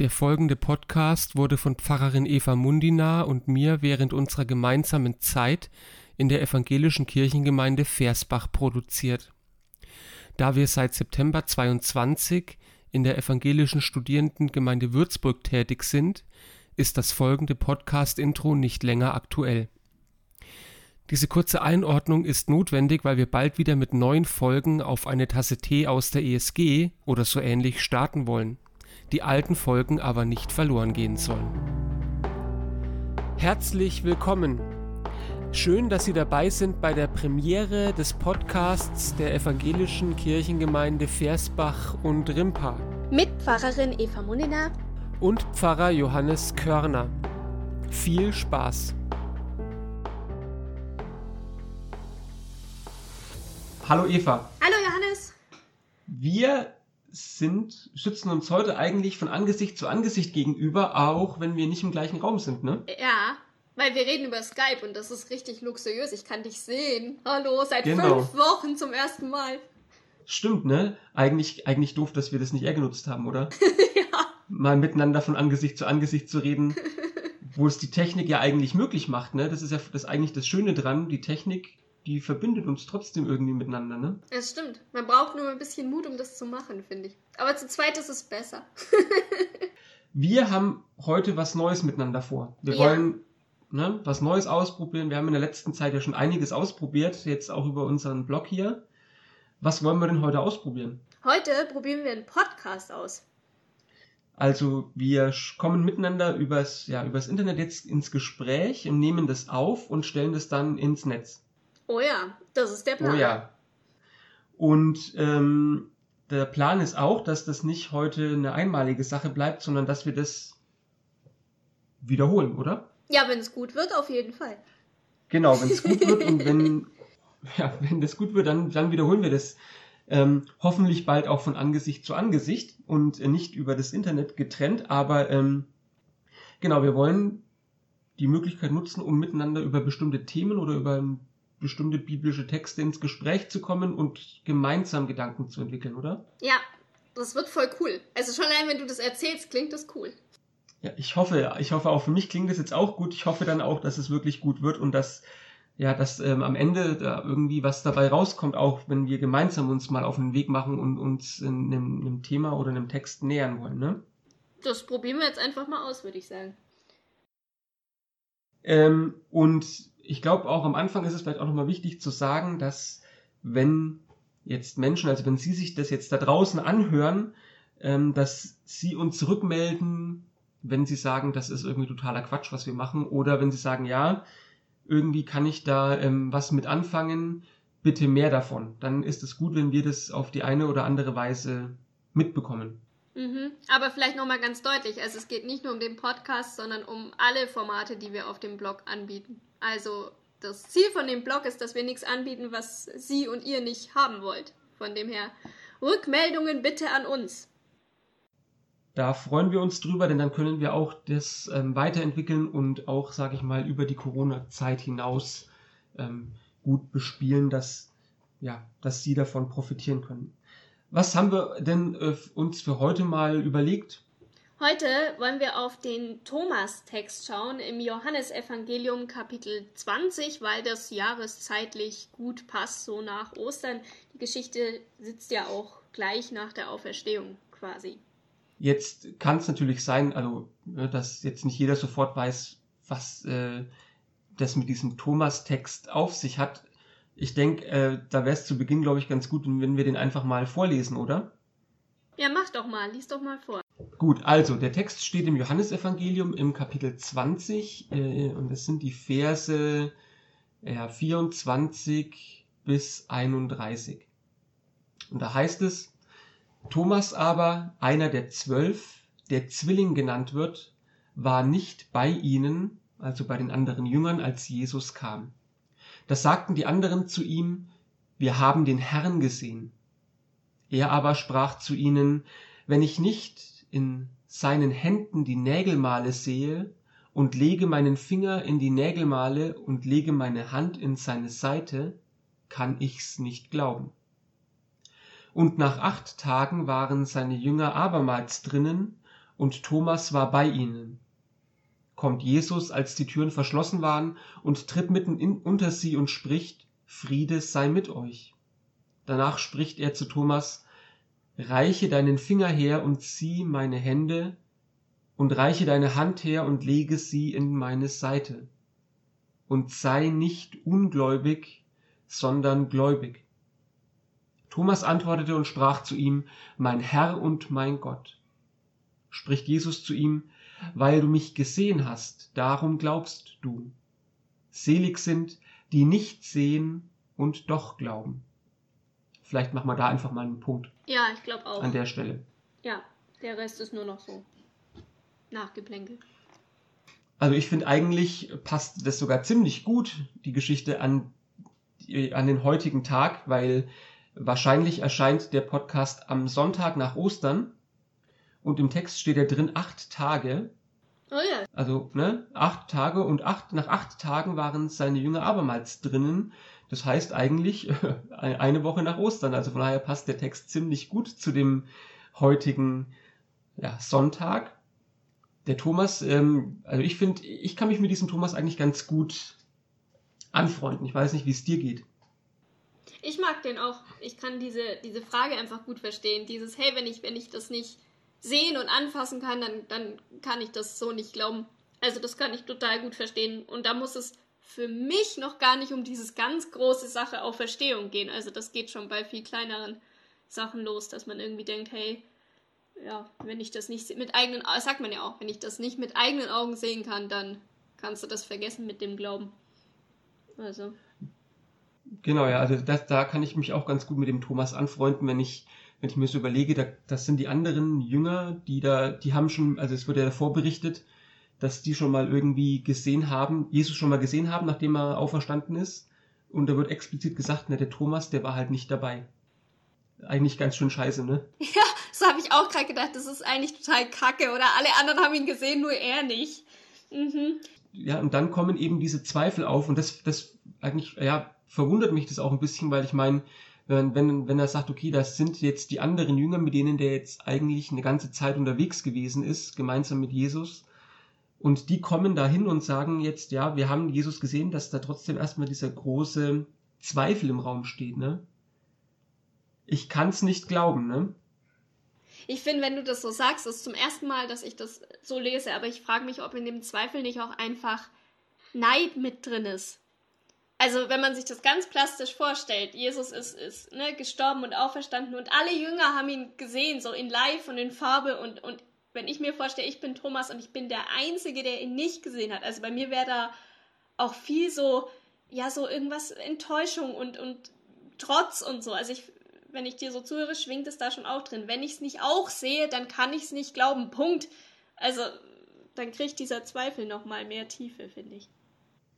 Der folgende Podcast wurde von Pfarrerin Eva Mundina und mir während unserer gemeinsamen Zeit in der evangelischen Kirchengemeinde Versbach produziert. Da wir seit September 22 in der evangelischen Studierendengemeinde Würzburg tätig sind, ist das folgende Podcast-Intro nicht länger aktuell. Diese kurze Einordnung ist notwendig, weil wir bald wieder mit neuen Folgen auf eine Tasse Tee aus der ESG oder so ähnlich starten wollen die alten Folgen aber nicht verloren gehen sollen. Herzlich willkommen. Schön, dass Sie dabei sind bei der Premiere des Podcasts der evangelischen Kirchengemeinde Versbach und Rimpa. Mit Pfarrerin Eva Munina und Pfarrer Johannes Körner. Viel Spaß! Hallo Eva. Hallo Johannes. Wir sind, schützen uns heute eigentlich von Angesicht zu Angesicht gegenüber, auch wenn wir nicht im gleichen Raum sind, ne? Ja, weil wir reden über Skype und das ist richtig luxuriös. Ich kann dich sehen. Hallo, seit genau. fünf Wochen zum ersten Mal. Stimmt, ne? Eigentlich, eigentlich doof, dass wir das nicht eher genutzt haben, oder? ja. Mal miteinander von Angesicht zu Angesicht zu reden, wo es die Technik ja eigentlich möglich macht, ne? Das ist ja das eigentlich das Schöne dran. Die Technik die verbindet uns trotzdem irgendwie miteinander, ne? Das stimmt. Man braucht nur ein bisschen Mut, um das zu machen, finde ich. Aber zu zweit ist es besser. wir haben heute was Neues miteinander vor. Wir ja. wollen ne, was Neues ausprobieren. Wir haben in der letzten Zeit ja schon einiges ausprobiert, jetzt auch über unseren Blog hier. Was wollen wir denn heute ausprobieren? Heute probieren wir einen Podcast aus. Also wir kommen miteinander übers, ja, übers Internet jetzt ins Gespräch und nehmen das auf und stellen das dann ins Netz. Oh ja, das ist der Plan. Oh ja. Und ähm, der Plan ist auch, dass das nicht heute eine einmalige Sache bleibt, sondern dass wir das wiederholen, oder? Ja, wenn es gut wird, auf jeden Fall. Genau, wenn es gut wird und wenn, ja, wenn das gut wird, dann, dann wiederholen wir das. Ähm, hoffentlich bald auch von Angesicht zu Angesicht und äh, nicht über das Internet getrennt, aber ähm, genau, wir wollen die Möglichkeit nutzen, um miteinander über bestimmte Themen oder über ein bestimmte biblische Texte ins Gespräch zu kommen und gemeinsam Gedanken zu entwickeln, oder? Ja, das wird voll cool. Also schon allein, wenn du das erzählst, klingt das cool. Ja, ich hoffe, ich hoffe auch für mich klingt das jetzt auch gut. Ich hoffe dann auch, dass es wirklich gut wird und dass ja, dass ähm, am Ende da irgendwie was dabei rauskommt, auch wenn wir gemeinsam uns mal auf den Weg machen und uns in einem, einem Thema oder einem Text nähern wollen, ne? Das probieren wir jetzt einfach mal aus, würde ich sagen. Ähm, und ich glaube auch am Anfang ist es vielleicht auch nochmal wichtig zu sagen, dass wenn jetzt Menschen, also wenn Sie sich das jetzt da draußen anhören, ähm, dass Sie uns zurückmelden, wenn Sie sagen, das ist irgendwie totaler Quatsch, was wir machen, oder wenn Sie sagen, ja, irgendwie kann ich da ähm, was mit anfangen, bitte mehr davon. Dann ist es gut, wenn wir das auf die eine oder andere Weise mitbekommen. Mhm. Aber vielleicht nochmal ganz deutlich, also es geht nicht nur um den Podcast, sondern um alle Formate, die wir auf dem Blog anbieten. Also das Ziel von dem Blog ist, dass wir nichts anbieten, was Sie und ihr nicht haben wollt. Von dem her, Rückmeldungen bitte an uns. Da freuen wir uns drüber, denn dann können wir auch das ähm, weiterentwickeln und auch, sage ich mal, über die Corona-Zeit hinaus ähm, gut bespielen, dass, ja, dass Sie davon profitieren können. Was haben wir denn äh, uns für heute mal überlegt? Heute wollen wir auf den Thomas-Text schauen im Johannesevangelium Kapitel 20, weil das jahreszeitlich gut passt, so nach Ostern. Die Geschichte sitzt ja auch gleich nach der Auferstehung quasi. Jetzt kann es natürlich sein, also ne, dass jetzt nicht jeder sofort weiß, was äh, das mit diesem Thomas-Text auf sich hat. Ich denke, äh, da wäre es zu Beginn, glaube ich, ganz gut, wenn wir den einfach mal vorlesen, oder? Ja, mach doch mal, lies doch mal vor. Gut, also der Text steht im Johannesevangelium im Kapitel 20 äh, und es sind die Verse ja, 24 bis 31. Und da heißt es, Thomas aber, einer der zwölf, der Zwilling genannt wird, war nicht bei ihnen, also bei den anderen Jüngern, als Jesus kam. Da sagten die anderen zu ihm, wir haben den Herrn gesehen. Er aber sprach zu ihnen, wenn ich nicht in seinen Händen die Nägelmale sehe und lege meinen Finger in die Nägelmale und lege meine Hand in seine Seite, kann ich's nicht glauben. Und nach acht Tagen waren seine Jünger abermals drinnen und Thomas war bei ihnen. Kommt Jesus, als die Türen verschlossen waren, und tritt mitten in, unter sie und spricht, Friede sei mit euch. Danach spricht er zu Thomas, Reiche deinen Finger her und zieh meine Hände, und reiche deine Hand her und lege sie in meine Seite. Und sei nicht ungläubig, sondern gläubig. Thomas antwortete und sprach zu ihm, Mein Herr und mein Gott. Spricht Jesus zu ihm, Weil du mich gesehen hast, darum glaubst du. Selig sind, die nicht sehen und doch glauben. Vielleicht machen wir da einfach mal einen Punkt. Ja, ich glaube auch. An der Stelle. Ja, der Rest ist nur noch so. Nachgeplänkel. Also ich finde eigentlich passt das sogar ziemlich gut, die Geschichte an, an den heutigen Tag, weil wahrscheinlich erscheint der Podcast am Sonntag nach Ostern und im Text steht ja drin acht Tage. Oh ja. Also, ne, acht Tage und acht, nach acht Tagen waren seine Jünger abermals drinnen. Das heißt eigentlich eine Woche nach Ostern. Also von daher passt der Text ziemlich gut zu dem heutigen ja, Sonntag der Thomas, ähm, also ich finde, ich kann mich mit diesem Thomas eigentlich ganz gut anfreunden. Ich weiß nicht, wie es dir geht. Ich mag den auch. Ich kann diese, diese Frage einfach gut verstehen. Dieses, hey, wenn ich, wenn ich das nicht sehen und anfassen kann, dann, dann kann ich das so nicht glauben. Also das kann ich total gut verstehen. Und da muss es für mich noch gar nicht um dieses ganz große Sache auf Verstehung gehen. Also das geht schon bei viel kleineren Sachen los, dass man irgendwie denkt, hey, ja, wenn ich das nicht mit eigenen, sagt man ja auch, wenn ich das nicht mit eigenen Augen sehen kann, dann kannst du das vergessen mit dem Glauben. Also. Genau, ja, also das, da kann ich mich auch ganz gut mit dem Thomas anfreunden, wenn ich, wenn ich mir so überlege, da, das sind die anderen Jünger, die da, die haben schon, also es wurde ja davor berichtet, dass die schon mal irgendwie gesehen haben, Jesus schon mal gesehen haben, nachdem er auferstanden ist. Und da wird explizit gesagt, ne, der Thomas, der war halt nicht dabei. Eigentlich ganz schön scheiße, ne? Ja, so habe ich auch gerade gedacht, das ist eigentlich total kacke. Oder alle anderen haben ihn gesehen, nur er nicht. Mhm. Ja, und dann kommen eben diese Zweifel auf und das, das eigentlich, ja, verwundert mich das auch ein bisschen, weil ich meine, wenn, wenn, wenn er sagt, okay, das sind jetzt die anderen Jünger, mit denen der jetzt eigentlich eine ganze Zeit unterwegs gewesen ist, gemeinsam mit Jesus, und die kommen dahin und sagen jetzt, ja, wir haben Jesus gesehen, dass da trotzdem erstmal dieser große Zweifel im Raum steht, ne? Ich kann's nicht glauben, ne? Ich finde, wenn du das so sagst, ist zum ersten Mal, dass ich das so lese, aber ich frage mich, ob in dem Zweifel nicht auch einfach Neid mit drin ist. Also, wenn man sich das ganz plastisch vorstellt, Jesus ist, ist ne, gestorben und auferstanden und alle Jünger haben ihn gesehen, so in Live und in Farbe und, und wenn ich mir vorstelle, ich bin Thomas und ich bin der Einzige, der ihn nicht gesehen hat. Also bei mir wäre da auch viel so, ja, so irgendwas Enttäuschung und, und Trotz und so. Also ich wenn ich dir so zuhöre, schwingt es da schon auch drin. Wenn ich es nicht auch sehe, dann kann ich es nicht glauben. Punkt. Also, dann kriegt dieser Zweifel nochmal mehr Tiefe, finde ich.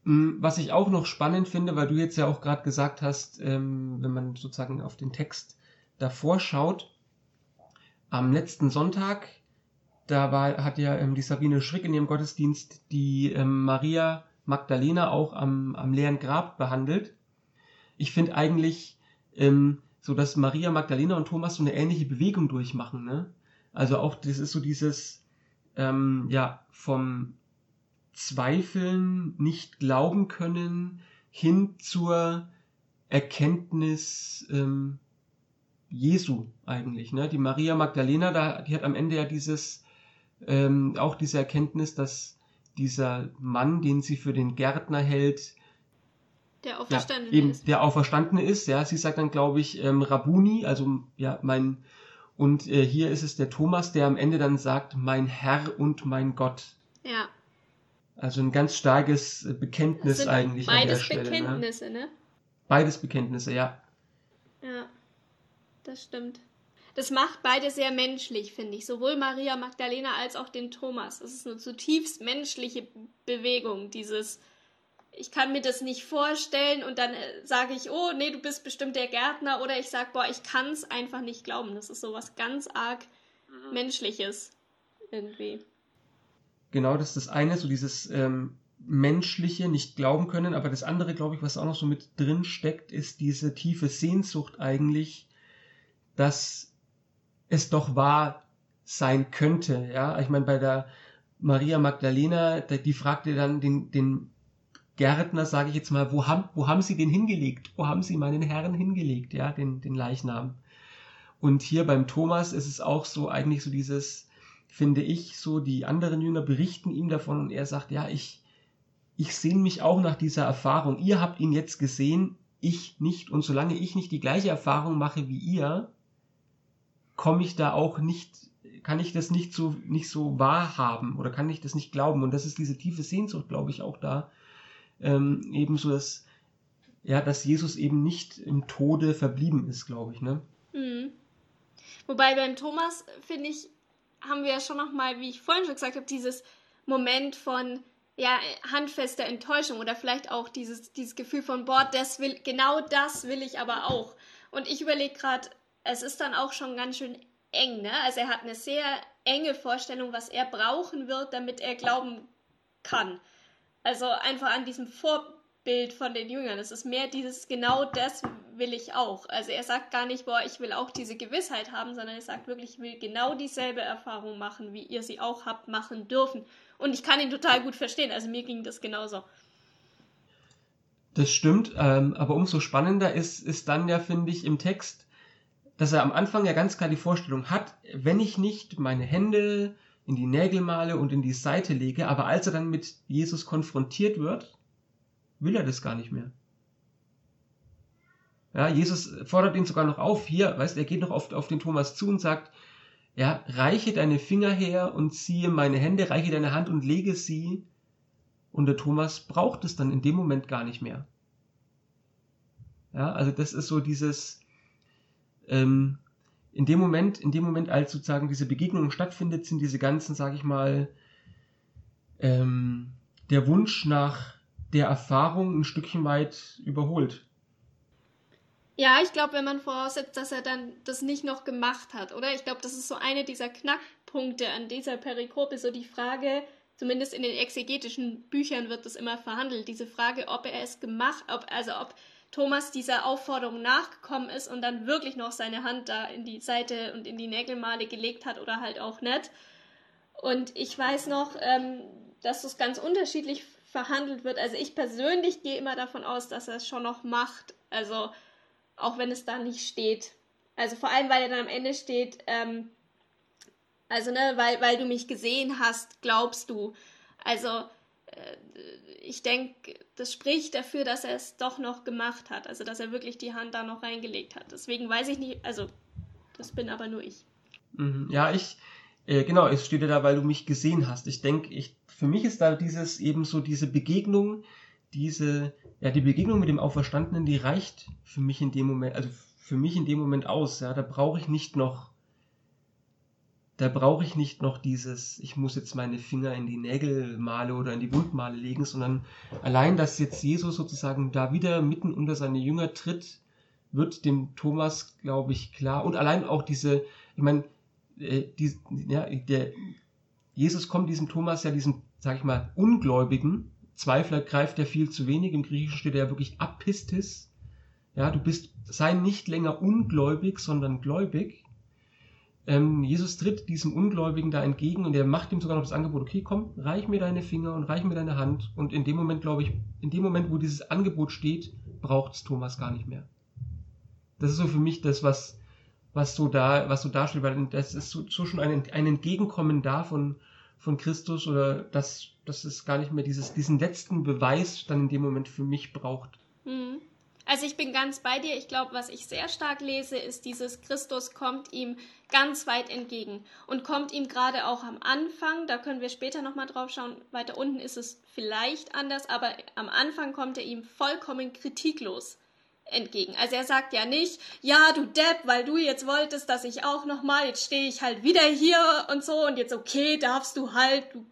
Mm, was ich auch noch spannend finde, weil du jetzt ja auch gerade gesagt hast, ähm, wenn man sozusagen auf den Text davor schaut, am letzten Sonntag, da war, hat ja ähm, die Sabine Schrick in ihrem Gottesdienst die ähm, Maria Magdalena auch am, am leeren Grab behandelt. Ich finde eigentlich, ähm, so dass Maria Magdalena und Thomas so eine ähnliche Bewegung durchmachen. Ne? Also auch das ist so dieses ähm, ja vom Zweifeln, nicht glauben können, hin zur Erkenntnis ähm, Jesu eigentlich. Ne? Die Maria Magdalena, da, die hat am Ende ja dieses ähm, auch diese Erkenntnis, dass dieser Mann, den sie für den Gärtner hält, der Auferstandene ja, eben, ist. Der Auferstandene ist, ja. Sie sagt dann, glaube ich, ähm, Rabuni, also ja, mein. Und äh, hier ist es der Thomas, der am Ende dann sagt, mein Herr und mein Gott. Ja. Also ein ganz starkes äh, Bekenntnis eigentlich an der Stelle. Beides Bekenntnisse, ne? ne? Beides Bekenntnisse, ja. Ja, das stimmt. Das macht beide sehr menschlich, finde ich. Sowohl Maria Magdalena als auch den Thomas. Es ist eine zutiefst menschliche Bewegung, dieses ich kann mir das nicht vorstellen und dann äh, sage ich, oh nee, du bist bestimmt der Gärtner oder ich sage, boah, ich kann es einfach nicht glauben. Das ist sowas ganz arg mhm. Menschliches irgendwie. Genau, das ist das eine, so dieses ähm, menschliche, nicht glauben können, aber das andere, glaube ich, was auch noch so mit drin steckt, ist diese tiefe Sehnsucht eigentlich, dass es doch wahr sein könnte. Ja, ich meine, bei der Maria Magdalena, die fragte dann den, den Gärtner, sage ich jetzt mal, wo haben, wo haben Sie den hingelegt? Wo haben Sie meinen Herrn hingelegt? Ja, den, den Leichnam. Und hier beim Thomas ist es auch so, eigentlich so dieses, finde ich, so die anderen Jünger berichten ihm davon und er sagt, ja, ich, ich sehne mich auch nach dieser Erfahrung. Ihr habt ihn jetzt gesehen, ich nicht. Und solange ich nicht die gleiche Erfahrung mache wie ihr, komme ich da auch nicht, kann ich das nicht so, nicht so wahrhaben oder kann ich das nicht glauben. Und das ist diese tiefe Sehnsucht, glaube ich, auch da. Ähm, ebenso, dass, ja, dass Jesus eben nicht im Tode verblieben ist, glaube ich, ne? Mhm. Wobei beim Thomas, finde ich, haben wir ja schon nochmal, wie ich vorhin schon gesagt habe, dieses Moment von, ja, handfester Enttäuschung oder vielleicht auch dieses, dieses Gefühl von, boah, das will, genau das will ich aber auch. Und ich überlege gerade, es ist dann auch schon ganz schön eng, ne? Also er hat eine sehr enge Vorstellung, was er brauchen wird, damit er glauben kann. Also einfach an diesem Vorbild von den Jüngern. Es ist mehr dieses, genau das will ich auch. Also er sagt gar nicht, boah, ich will auch diese Gewissheit haben, sondern er sagt wirklich, ich will genau dieselbe Erfahrung machen, wie ihr sie auch habt machen dürfen. Und ich kann ihn total gut verstehen. Also mir ging das genauso. Das stimmt, ähm, aber umso spannender ist, ist dann ja, finde ich, im Text, dass er am Anfang ja ganz klar die Vorstellung hat, wenn ich nicht meine Hände in die Nägel male und in die Seite lege, aber als er dann mit Jesus konfrontiert wird, will er das gar nicht mehr. Ja, Jesus fordert ihn sogar noch auf, hier, weißt, er geht noch auf, auf den Thomas zu und sagt, ja, reiche deine Finger her und ziehe meine Hände, reiche deine Hand und lege sie. Und der Thomas braucht es dann in dem Moment gar nicht mehr. Ja, also das ist so dieses, ähm, in dem Moment, in dem Moment, als sozusagen diese Begegnung stattfindet, sind diese ganzen, sag ich mal, ähm, der Wunsch nach der Erfahrung ein Stückchen weit überholt. Ja, ich glaube, wenn man voraussetzt, dass er dann das nicht noch gemacht hat, oder? Ich glaube, das ist so eine dieser Knackpunkte an dieser Perikope, so die Frage, zumindest in den exegetischen Büchern wird das immer verhandelt, diese Frage, ob er es gemacht, ob, also ob Thomas dieser Aufforderung nachgekommen ist und dann wirklich noch seine Hand da in die Seite und in die Nägelmale gelegt hat oder halt auch nicht. Und ich weiß noch, ähm, dass das ganz unterschiedlich verhandelt wird. Also ich persönlich gehe immer davon aus, dass er es schon noch macht. Also auch wenn es da nicht steht. Also vor allem, weil er dann am Ende steht, ähm, also ne, weil, weil du mich gesehen hast, glaubst du. Also ich denke, das spricht dafür, dass er es doch noch gemacht hat. Also dass er wirklich die Hand da noch reingelegt hat. Deswegen weiß ich nicht, also das bin aber nur ich. Mhm. Ja, ich, äh, genau, steht ja da, weil du mich gesehen hast. Ich denke, ich, für mich ist da dieses eben so diese Begegnung, diese, ja, die Begegnung mit dem Auferstandenen, die reicht für mich in dem Moment, also für mich in dem Moment aus, ja, da brauche ich nicht noch, da brauche ich nicht noch dieses, ich muss jetzt meine Finger in die Nägelmale oder in die Wundmale legen, sondern allein, dass jetzt Jesus sozusagen da wieder mitten unter seine Jünger tritt, wird dem Thomas, glaube ich, klar. Und allein auch diese, ich meine, äh, die, ja, der, Jesus kommt diesem Thomas ja, diesem, sag ich mal, Ungläubigen, Zweifler greift er viel zu wenig. Im Griechischen steht er ja wirklich apistis. Ja, du bist, sei nicht länger ungläubig, sondern gläubig. Ähm, Jesus tritt diesem Ungläubigen da entgegen und er macht ihm sogar noch das Angebot, okay, komm, reich mir deine Finger und reich mir deine Hand. Und in dem Moment, glaube ich, in dem Moment, wo dieses Angebot steht, braucht es Thomas gar nicht mehr. Das ist so für mich das, was, was so da, was so darstellt, weil das ist so, so schon ein, ein Entgegenkommen da von, von Christus oder dass, dass es gar nicht mehr dieses, diesen letzten Beweis dann in dem Moment für mich braucht. Mhm. Also ich bin ganz bei dir. Ich glaube, was ich sehr stark lese, ist dieses Christus kommt ihm ganz weit entgegen und kommt ihm gerade auch am Anfang, da können wir später nochmal drauf schauen, weiter unten ist es vielleicht anders, aber am Anfang kommt er ihm vollkommen kritiklos entgegen. Also er sagt ja nicht, ja, du Depp, weil du jetzt wolltest, dass ich auch nochmal, jetzt stehe ich halt wieder hier und so und jetzt okay, darfst du halt, du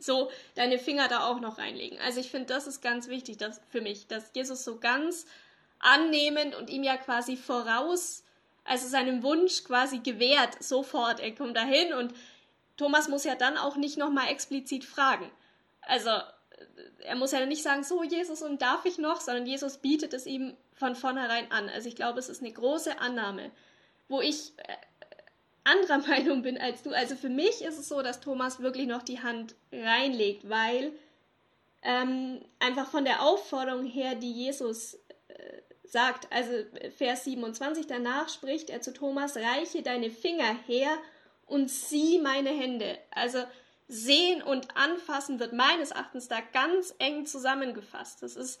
so deine Finger da auch noch reinlegen. Also ich finde, das ist ganz wichtig dass, für mich, dass Jesus so ganz annehmend und ihm ja quasi voraus, also seinem Wunsch quasi gewährt, sofort, er kommt dahin und Thomas muss ja dann auch nicht nochmal explizit fragen. Also er muss ja nicht sagen, so Jesus und darf ich noch, sondern Jesus bietet es ihm von vornherein an. Also ich glaube, es ist eine große Annahme, wo ich äh, anderer Meinung bin als du. Also für mich ist es so, dass Thomas wirklich noch die Hand reinlegt, weil ähm, einfach von der Aufforderung her, die Jesus äh, sagt, also Vers 27, danach spricht er zu Thomas, reiche deine Finger her und sieh meine Hände. Also sehen und anfassen wird meines Erachtens da ganz eng zusammengefasst. Das ist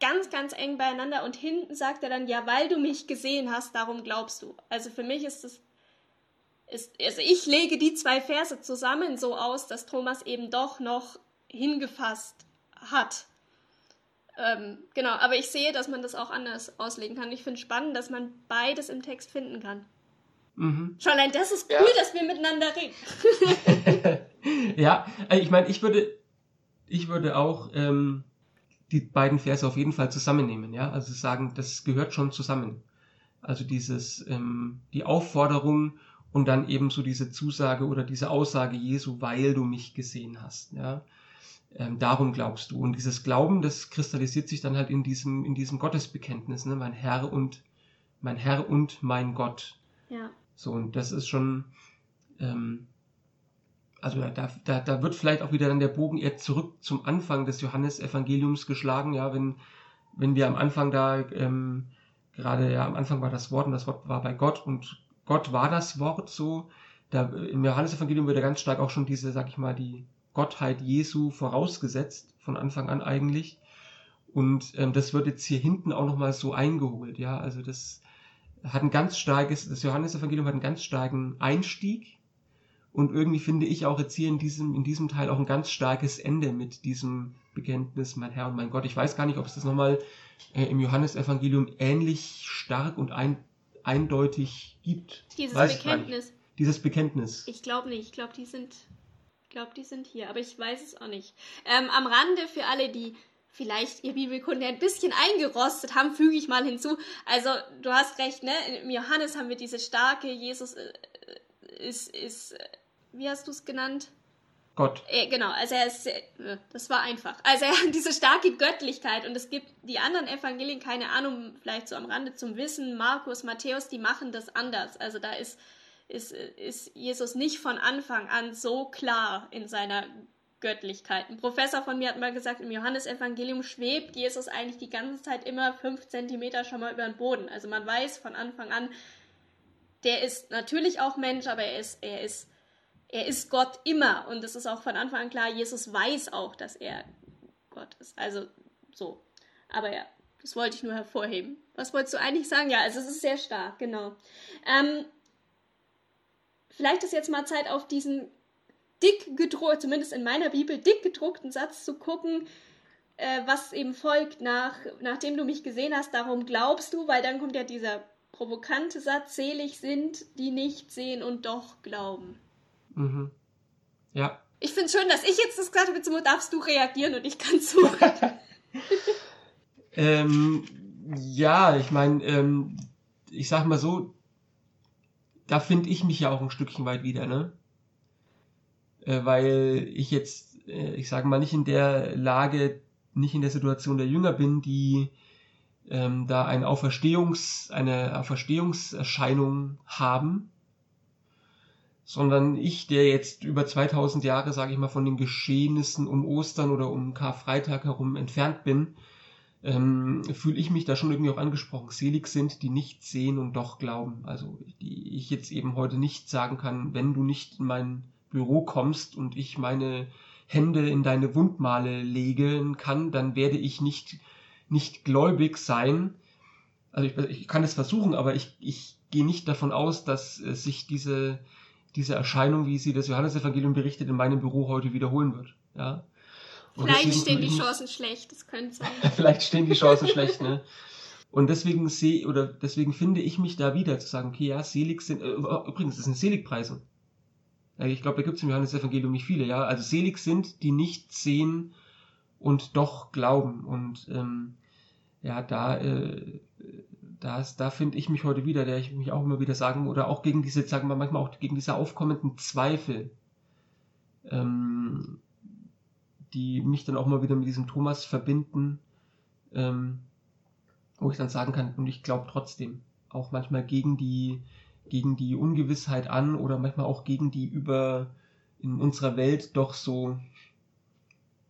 ganz, ganz eng beieinander und hinten sagt er dann, ja, weil du mich gesehen hast, darum glaubst du. Also für mich ist es, ist, also ich lege die zwei Verse zusammen so aus, dass Thomas eben doch noch hingefasst hat. Ähm, genau, aber ich sehe, dass man das auch anders auslegen kann. Ich finde spannend, dass man beides im Text finden kann. Mhm. Schon allein das ist cool, ja. dass wir miteinander reden. ja, äh, ich meine, ich würde, ich würde auch ähm, die beiden Verse auf jeden Fall zusammennehmen, ja. Also sagen, das gehört schon zusammen. Also dieses, ähm, die Aufforderung und dann eben so diese Zusage oder diese Aussage Jesu, weil du mich gesehen hast, ja. Ähm, darum glaubst du. Und dieses Glauben, das kristallisiert sich dann halt in diesem, in diesem Gottesbekenntnis, ne? Mein Herr und, mein Herr und mein Gott. Ja. So, und das ist schon, ähm, also da, da, da wird vielleicht auch wieder dann der Bogen eher zurück zum Anfang des Johannesevangeliums geschlagen, ja, wenn, wenn wir am Anfang da, ähm, gerade ja, am Anfang war das Wort und das Wort war bei Gott und Gott war das Wort so, da im Johannesevangelium wird ja ganz stark auch schon diese, sag ich mal, die Gottheit Jesu vorausgesetzt, von Anfang an eigentlich. Und ähm, das wird jetzt hier hinten auch nochmal so eingeholt, ja, also das hat ein ganz starkes, das Johannesevangelium hat einen ganz starken Einstieg, und irgendwie finde ich auch jetzt hier in diesem, in diesem Teil auch ein ganz starkes Ende mit diesem Bekenntnis, mein Herr und mein Gott. Ich weiß gar nicht, ob es das nochmal äh, im Johannesevangelium ähnlich stark und ein, eindeutig gibt. Dieses weiß Bekenntnis. Dieses Bekenntnis. Ich glaube nicht. Ich glaube, die sind, glaube, die sind hier, aber ich weiß es auch nicht. Ähm, am Rande für alle, die vielleicht ihr Bibelkunde ein bisschen eingerostet haben, füge ich mal hinzu. Also, du hast recht, ne? Im Johannes haben wir diese starke Jesus äh, ist, ist wie hast du es genannt? Gott. Äh, genau, also er ist, äh, das war einfach. Also er hat diese starke Göttlichkeit und es gibt die anderen Evangelien, keine Ahnung, vielleicht so am Rande zum Wissen, Markus, Matthäus, die machen das anders. Also da ist, ist, ist Jesus nicht von Anfang an so klar in seiner Göttlichkeit. Ein Professor von mir hat mal gesagt, im Johannesevangelium schwebt Jesus eigentlich die ganze Zeit immer fünf Zentimeter schon mal über den Boden. Also man weiß von Anfang an, der ist natürlich auch Mensch, aber er ist, er ist er ist Gott immer und es ist auch von Anfang an klar, Jesus weiß auch, dass er Gott ist. Also so. Aber ja, das wollte ich nur hervorheben. Was wolltest du eigentlich sagen? Ja, also es ist sehr stark, genau. Ähm, vielleicht ist jetzt mal Zeit auf diesen dick gedruckten, zumindest in meiner Bibel, dick gedruckten Satz zu gucken, äh, was eben folgt nach, nachdem du mich gesehen hast, darum glaubst du, weil dann kommt ja dieser provokante Satz, selig sind, die nicht sehen und doch glauben. Mhm. Ja. Ich finde schön, dass ich jetzt das gesagt habe, jetzt darfst du reagieren und ich kann zu. ähm, ja, ich meine, ähm, ich sag mal so, da finde ich mich ja auch ein Stückchen weit wieder, ne? Äh, weil ich jetzt, äh, ich sage mal, nicht in der Lage, nicht in der Situation der Jünger bin, die ähm, da ein Auferstehungs, eine Auferstehungserscheinung haben sondern ich, der jetzt über 2000 Jahre, sage ich mal, von den Geschehnissen um Ostern oder um Karfreitag herum entfernt bin, ähm, fühle ich mich da schon irgendwie auch angesprochen. Selig sind, die nicht sehen und doch glauben. Also die ich jetzt eben heute nicht sagen kann, wenn du nicht in mein Büro kommst und ich meine Hände in deine Wundmale legen kann, dann werde ich nicht, nicht gläubig sein. Also ich, ich kann es versuchen, aber ich, ich gehe nicht davon aus, dass äh, sich diese diese Erscheinung, wie sie das Johannesevangelium berichtet, in meinem Büro heute wiederholen wird. Ja. Vielleicht stehen die Chancen schlecht, das könnte sein. Vielleicht stehen die Chancen schlecht, ne? Und deswegen sehe oder deswegen finde ich mich da wieder zu sagen, okay, ja, selig sind. Äh, übrigens, das sind Seligpreise. Ich glaube, da gibt es im Johannesevangelium nicht viele, ja. Also selig sind, die nicht sehen und doch glauben. Und ähm, ja, da äh, da, da finde ich mich heute wieder, der ich mich auch immer wieder sagen, oder auch gegen diese, sagen wir manchmal auch gegen diese aufkommenden Zweifel, ähm, die mich dann auch mal wieder mit diesem Thomas verbinden, ähm, wo ich dann sagen kann, und ich glaube trotzdem, auch manchmal gegen die gegen die Ungewissheit an oder manchmal auch gegen die über in unserer Welt doch so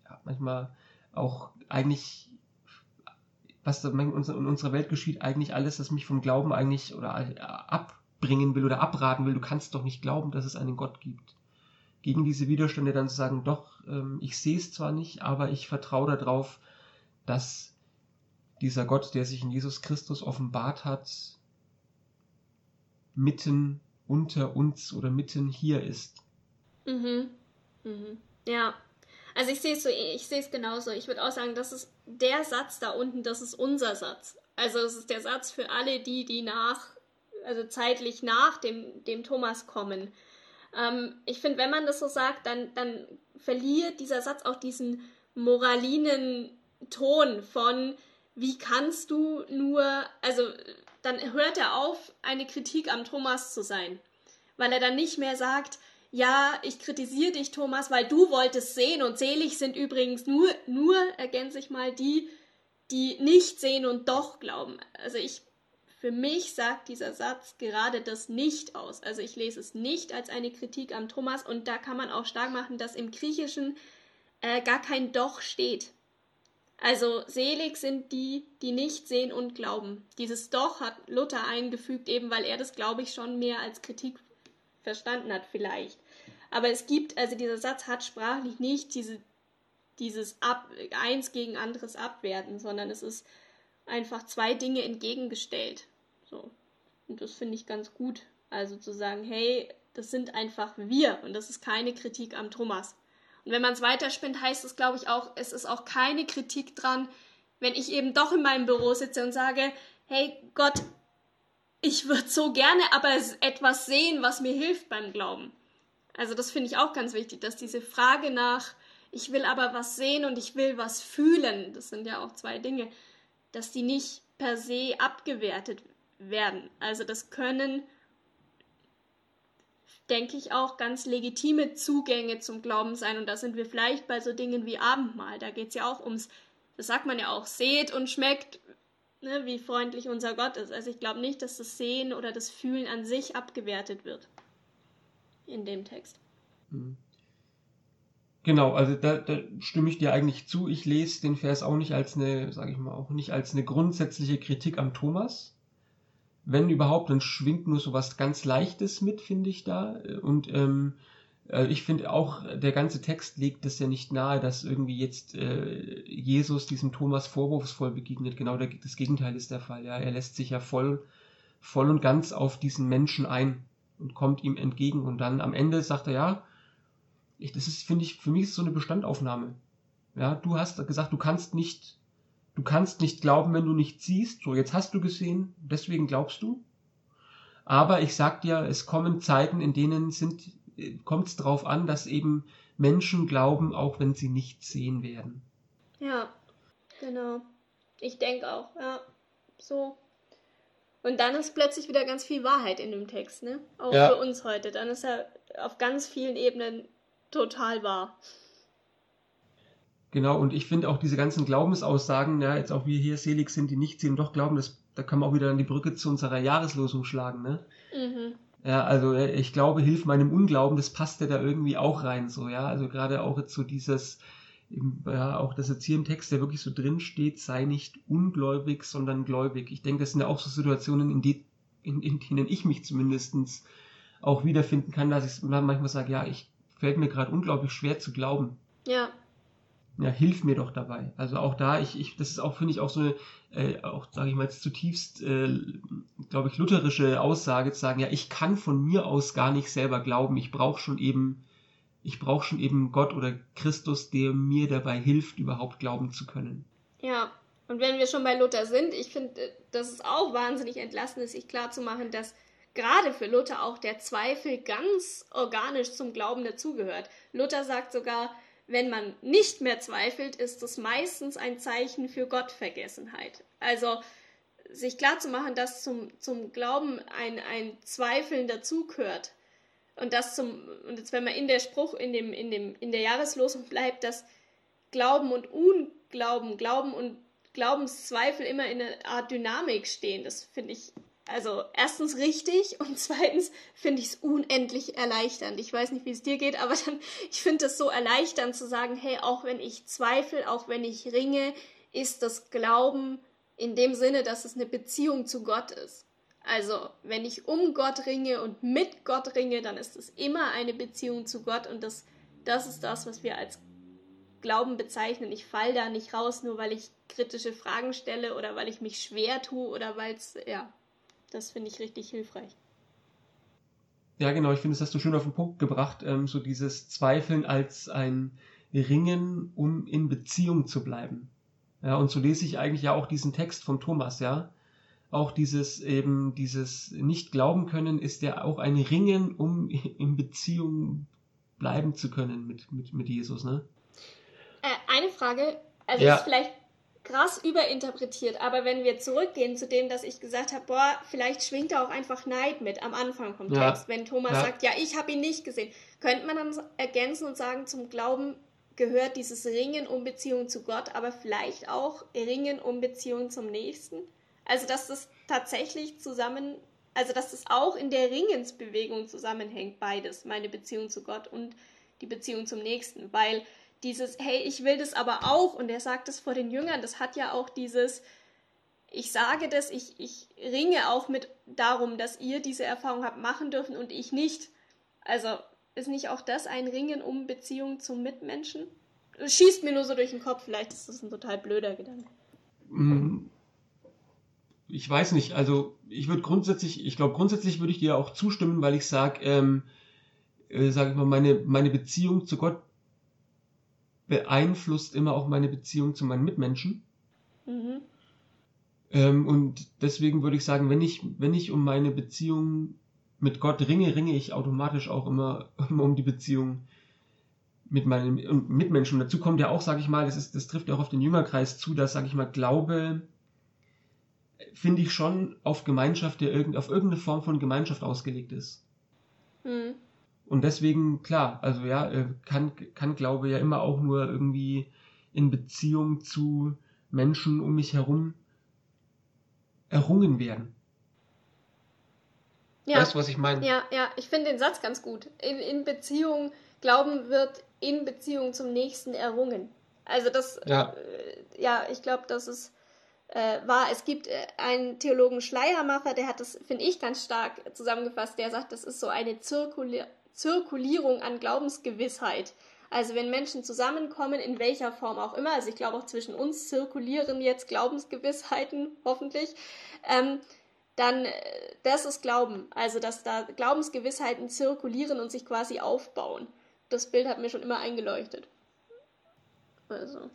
ja, manchmal auch eigentlich was in unserer Welt geschieht, eigentlich alles, das mich vom Glauben eigentlich oder abbringen will oder abraten will. Du kannst doch nicht glauben, dass es einen Gott gibt. Gegen diese Widerstände dann zu sagen, doch, ähm, ich sehe es zwar nicht, aber ich vertraue darauf, dass dieser Gott, der sich in Jesus Christus offenbart hat, mitten unter uns oder mitten hier ist. Mhm. Mhm. Ja. Also ich sehe es so, ich sehe es genauso. Ich würde auch sagen, das ist der Satz da unten, das ist unser Satz. Also es ist der Satz für alle die, die nach, also zeitlich nach dem, dem Thomas kommen. Ähm, ich finde, wenn man das so sagt, dann, dann verliert dieser Satz auch diesen moralinen Ton von, wie kannst du nur, also dann hört er auf, eine Kritik am Thomas zu sein. Weil er dann nicht mehr sagt, ja, ich kritisiere dich, Thomas, weil du wolltest sehen und selig sind übrigens nur, nur, ergänze ich mal, die, die nicht sehen und doch glauben. Also ich, für mich sagt dieser Satz gerade das nicht aus. Also ich lese es nicht als eine Kritik am Thomas und da kann man auch stark machen, dass im Griechischen äh, gar kein Doch steht. Also selig sind die, die nicht sehen und glauben. Dieses Doch hat Luther eingefügt, eben weil er das, glaube ich, schon mehr als Kritik verstanden hat, vielleicht. Aber es gibt, also dieser Satz hat sprachlich nicht diese, dieses Ab, eins gegen anderes abwerten, sondern es ist einfach zwei Dinge entgegengestellt. So. Und das finde ich ganz gut. Also zu sagen, hey, das sind einfach wir und das ist keine Kritik am Thomas. Und wenn man es weiterspinnt, heißt es, glaube ich, auch, es ist auch keine Kritik dran, wenn ich eben doch in meinem Büro sitze und sage, hey Gott, ich würde so gerne aber etwas sehen, was mir hilft beim Glauben. Also das finde ich auch ganz wichtig, dass diese Frage nach, ich will aber was sehen und ich will was fühlen, das sind ja auch zwei Dinge, dass die nicht per se abgewertet werden. Also das können denke ich, auch ganz legitime Zugänge zum Glauben sein. Und da sind wir vielleicht bei so Dingen wie Abendmahl. Da geht es ja auch ums, das sagt man ja auch, seht und schmeckt, ne, wie freundlich unser Gott ist. Also ich glaube nicht, dass das Sehen oder das Fühlen an sich abgewertet wird in dem Text. Mhm. Genau, also da, da stimme ich dir eigentlich zu. Ich lese den Vers auch nicht als eine, sage ich mal, auch nicht als eine grundsätzliche Kritik am Thomas, wenn überhaupt, dann schwingt nur so was ganz Leichtes mit, finde ich da. Und ähm, äh, ich finde auch, der ganze Text legt es ja nicht nahe, dass irgendwie jetzt äh, Jesus diesem Thomas vorwurfsvoll begegnet. Genau das Gegenteil ist der Fall. Ja, er lässt sich ja voll, voll und ganz auf diesen Menschen ein und kommt ihm entgegen. Und dann am Ende sagt er ja, ich, das ist, finde ich, für mich ist es so eine Bestandaufnahme. Ja, du hast gesagt, du kannst nicht Du kannst nicht glauben, wenn du nicht siehst. So, jetzt hast du gesehen, deswegen glaubst du. Aber ich sag dir, es kommen Zeiten, in denen sind, kommt es darauf an, dass eben Menschen glauben, auch wenn sie nicht sehen werden. Ja, genau. Ich denke auch, ja, so. Und dann ist plötzlich wieder ganz viel Wahrheit in dem Text, ne? Auch ja. für uns heute. Dann ist er auf ganz vielen Ebenen total wahr. Genau, und ich finde auch diese ganzen Glaubensaussagen, ja, jetzt auch wir hier selig sind, die nicht sehen, doch glauben, das, da kann man auch wieder an die Brücke zu unserer Jahreslosung schlagen, ne? Mhm. Ja, also äh, ich glaube, hilf meinem Unglauben, das passt ja da irgendwie auch rein, so, ja. Also gerade auch jetzt so dieses, ja, auch das jetzt hier im Text, der wirklich so drin steht, sei nicht ungläubig, sondern gläubig. Ich denke, das sind ja auch so Situationen, in, die, in, in denen ich mich zumindestens auch wiederfinden kann, dass ich manchmal sage, ja, ich fällt mir gerade unglaublich schwer zu glauben. Ja ja, hilf mir doch dabei. Also auch da, ich, ich das ist auch, finde ich, auch so eine, äh, auch, sage ich mal, zutiefst, äh, glaube ich, lutherische Aussage zu sagen, ja, ich kann von mir aus gar nicht selber glauben. Ich brauche schon eben, ich brauche schon eben Gott oder Christus, der mir dabei hilft, überhaupt glauben zu können. Ja, und wenn wir schon bei Luther sind, ich finde, äh, dass es auch wahnsinnig entlastend ist, sich klarzumachen, dass gerade für Luther auch der Zweifel ganz organisch zum Glauben dazugehört. Luther sagt sogar, wenn man nicht mehr zweifelt, ist es meistens ein Zeichen für Gottvergessenheit. Also sich klarzumachen, dass zum, zum Glauben ein, ein Zweifeln dazugehört. Und das zum, und jetzt wenn man in der Spruch, in dem, in dem, in der Jahreslosung bleibt, dass Glauben und Unglauben, Glauben und Glaubenszweifel immer in einer Art Dynamik stehen. Das finde ich also erstens richtig und zweitens finde ich es unendlich erleichternd. Ich weiß nicht, wie es dir geht, aber dann, ich finde es so erleichternd zu sagen, hey, auch wenn ich zweifle, auch wenn ich ringe, ist das Glauben in dem Sinne, dass es eine Beziehung zu Gott ist. Also, wenn ich um Gott ringe und mit Gott ringe, dann ist es immer eine Beziehung zu Gott und das, das ist das, was wir als Glauben bezeichnen. Ich fall da nicht raus, nur weil ich kritische Fragen stelle oder weil ich mich schwer tue oder weil es, ja, das finde ich richtig hilfreich. Ja, genau, ich finde, das hast du schön auf den Punkt gebracht, ähm, so dieses Zweifeln als ein Ringen, um in Beziehung zu bleiben. Ja, und so lese ich eigentlich ja auch diesen Text von Thomas, ja. Auch dieses eben, dieses Nicht-Glauben können ist ja auch ein Ringen, um in Beziehung bleiben zu können mit, mit, mit Jesus, ne? Äh, eine Frage, also ja. ist vielleicht krass überinterpretiert, aber wenn wir zurückgehen zu dem, dass ich gesagt habe, boah, vielleicht schwingt da auch einfach Neid mit am Anfang vom ja. Text, wenn Thomas ja. sagt, ja, ich habe ihn nicht gesehen, könnte man dann ergänzen und sagen, zum Glauben gehört dieses Ringen um Beziehung zu Gott, aber vielleicht auch Ringen um Beziehung zum Nächsten? Also, dass das tatsächlich zusammen, also dass das auch in der Ringensbewegung zusammenhängt, beides, meine Beziehung zu Gott und die Beziehung zum Nächsten, weil dieses, hey, ich will das aber auch, und er sagt es vor den Jüngern, das hat ja auch dieses, ich sage das, ich, ich ringe auch mit darum, dass ihr diese Erfahrung habt machen dürfen und ich nicht. Also ist nicht auch das ein Ringen um Beziehung zum Mitmenschen? Es schießt mir nur so durch den Kopf, vielleicht ist das ein total blöder Gedanke. Mm, ich weiß nicht, also ich würde grundsätzlich, ich glaube grundsätzlich würde ich dir auch zustimmen, weil ich sage, ähm, äh, sage ich mal, meine, meine Beziehung zu Gott beeinflusst immer auch meine Beziehung zu meinen Mitmenschen. Mhm. Ähm, und deswegen würde ich sagen, wenn ich, wenn ich um meine Beziehung mit Gott ringe, ringe ich automatisch auch immer, immer um die Beziehung mit meinen Mitmenschen. Und dazu kommt ja auch, sage ich mal, das, ist, das trifft ja auch auf den Jüngerkreis zu, dass, sage ich mal, Glaube finde ich schon auf Gemeinschaft, der irgend, auf irgendeine Form von Gemeinschaft ausgelegt ist. Mhm. Und deswegen, klar, also ja, äh, kann, kann Glaube ja immer auch nur irgendwie in Beziehung zu Menschen um mich herum errungen werden. Ja. Weißt du, was ich meine? Ja, ja, ich finde den Satz ganz gut. In, in Beziehung, Glauben wird in Beziehung zum Nächsten errungen. Also das, ja, äh, ja ich glaube, das ist äh, wahr. Es gibt äh, einen Theologen Schleiermacher, der hat das, finde ich, ganz stark zusammengefasst, der sagt, das ist so eine Zirkuli Zirkulierung an Glaubensgewissheit. Also wenn Menschen zusammenkommen, in welcher Form auch immer, also ich glaube auch zwischen uns zirkulieren jetzt Glaubensgewissheiten, hoffentlich, ähm, dann äh, das ist Glauben. Also dass da Glaubensgewissheiten zirkulieren und sich quasi aufbauen. Das Bild hat mir schon immer eingeleuchtet. Also.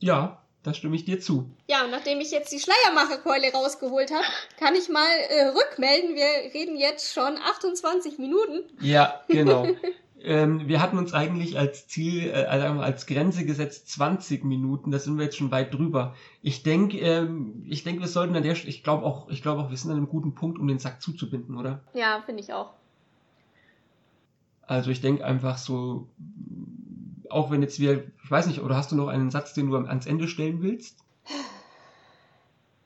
Ja, da stimme ich dir zu. Ja, und nachdem ich jetzt die Schleiermacherkeule rausgeholt habe, kann ich mal äh, rückmelden. Wir reden jetzt schon 28 Minuten. Ja, genau. ähm, wir hatten uns eigentlich als Ziel, äh, also als Grenze gesetzt 20 Minuten. Da sind wir jetzt schon weit drüber. Ich denke, ähm, ich denke, wir sollten an der, ich glaube auch, ich glaube auch, wir sind an einem guten Punkt, um den Sack zuzubinden, oder? Ja, finde ich auch. Also ich denke einfach so, auch wenn jetzt wir, ich weiß nicht, oder hast du noch einen Satz, den du ans Ende stellen willst?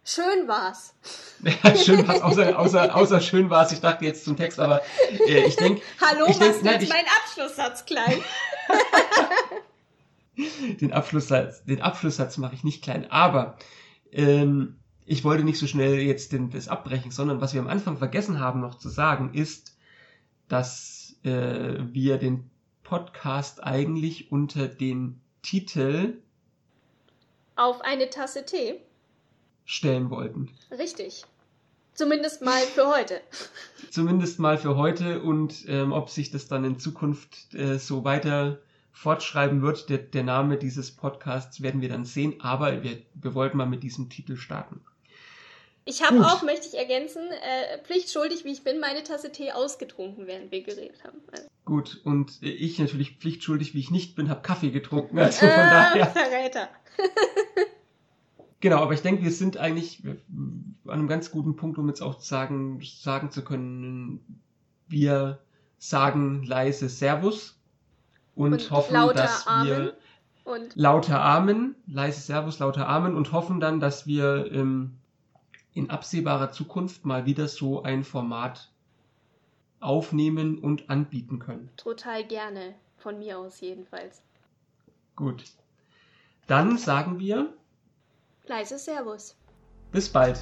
Schön war's. Ja, schön war's, außer, außer, außer schön war's. Ich dachte jetzt zum Text, aber äh, ich denke. Hallo, ich denk, nein, jetzt mein Abschlusssatz klein? den Abschlusssatz, den Abschlusssatz mache ich nicht klein, aber ähm, ich wollte nicht so schnell jetzt den, das abbrechen, sondern was wir am Anfang vergessen haben noch zu sagen, ist, dass äh, wir den Podcast eigentlich unter den Titel Auf eine Tasse Tee stellen wollten. Richtig. Zumindest mal für heute. Zumindest mal für heute und ähm, ob sich das dann in Zukunft äh, so weiter fortschreiben wird, der, der Name dieses Podcasts werden wir dann sehen, aber wir, wir wollten mal mit diesem Titel starten. Ich habe auch, möchte ich ergänzen, äh, pflichtschuldig, wie ich bin, meine Tasse Tee ausgetrunken, während wir geredet haben. Also. Gut, und ich natürlich pflichtschuldig, wie ich nicht bin, habe Kaffee getrunken. Also von äh, daher. Verräter. genau, aber ich denke, wir sind eigentlich an einem ganz guten Punkt, um jetzt auch sagen, sagen zu können, wir sagen leise Servus und, und hoffen, dass Amen. wir und lauter Amen, leise Servus, lauter Amen und hoffen dann, dass wir ähm, in absehbarer Zukunft mal wieder so ein Format aufnehmen und anbieten können. Total gerne, von mir aus jedenfalls. Gut. Dann sagen wir Leise Servus. bis bald.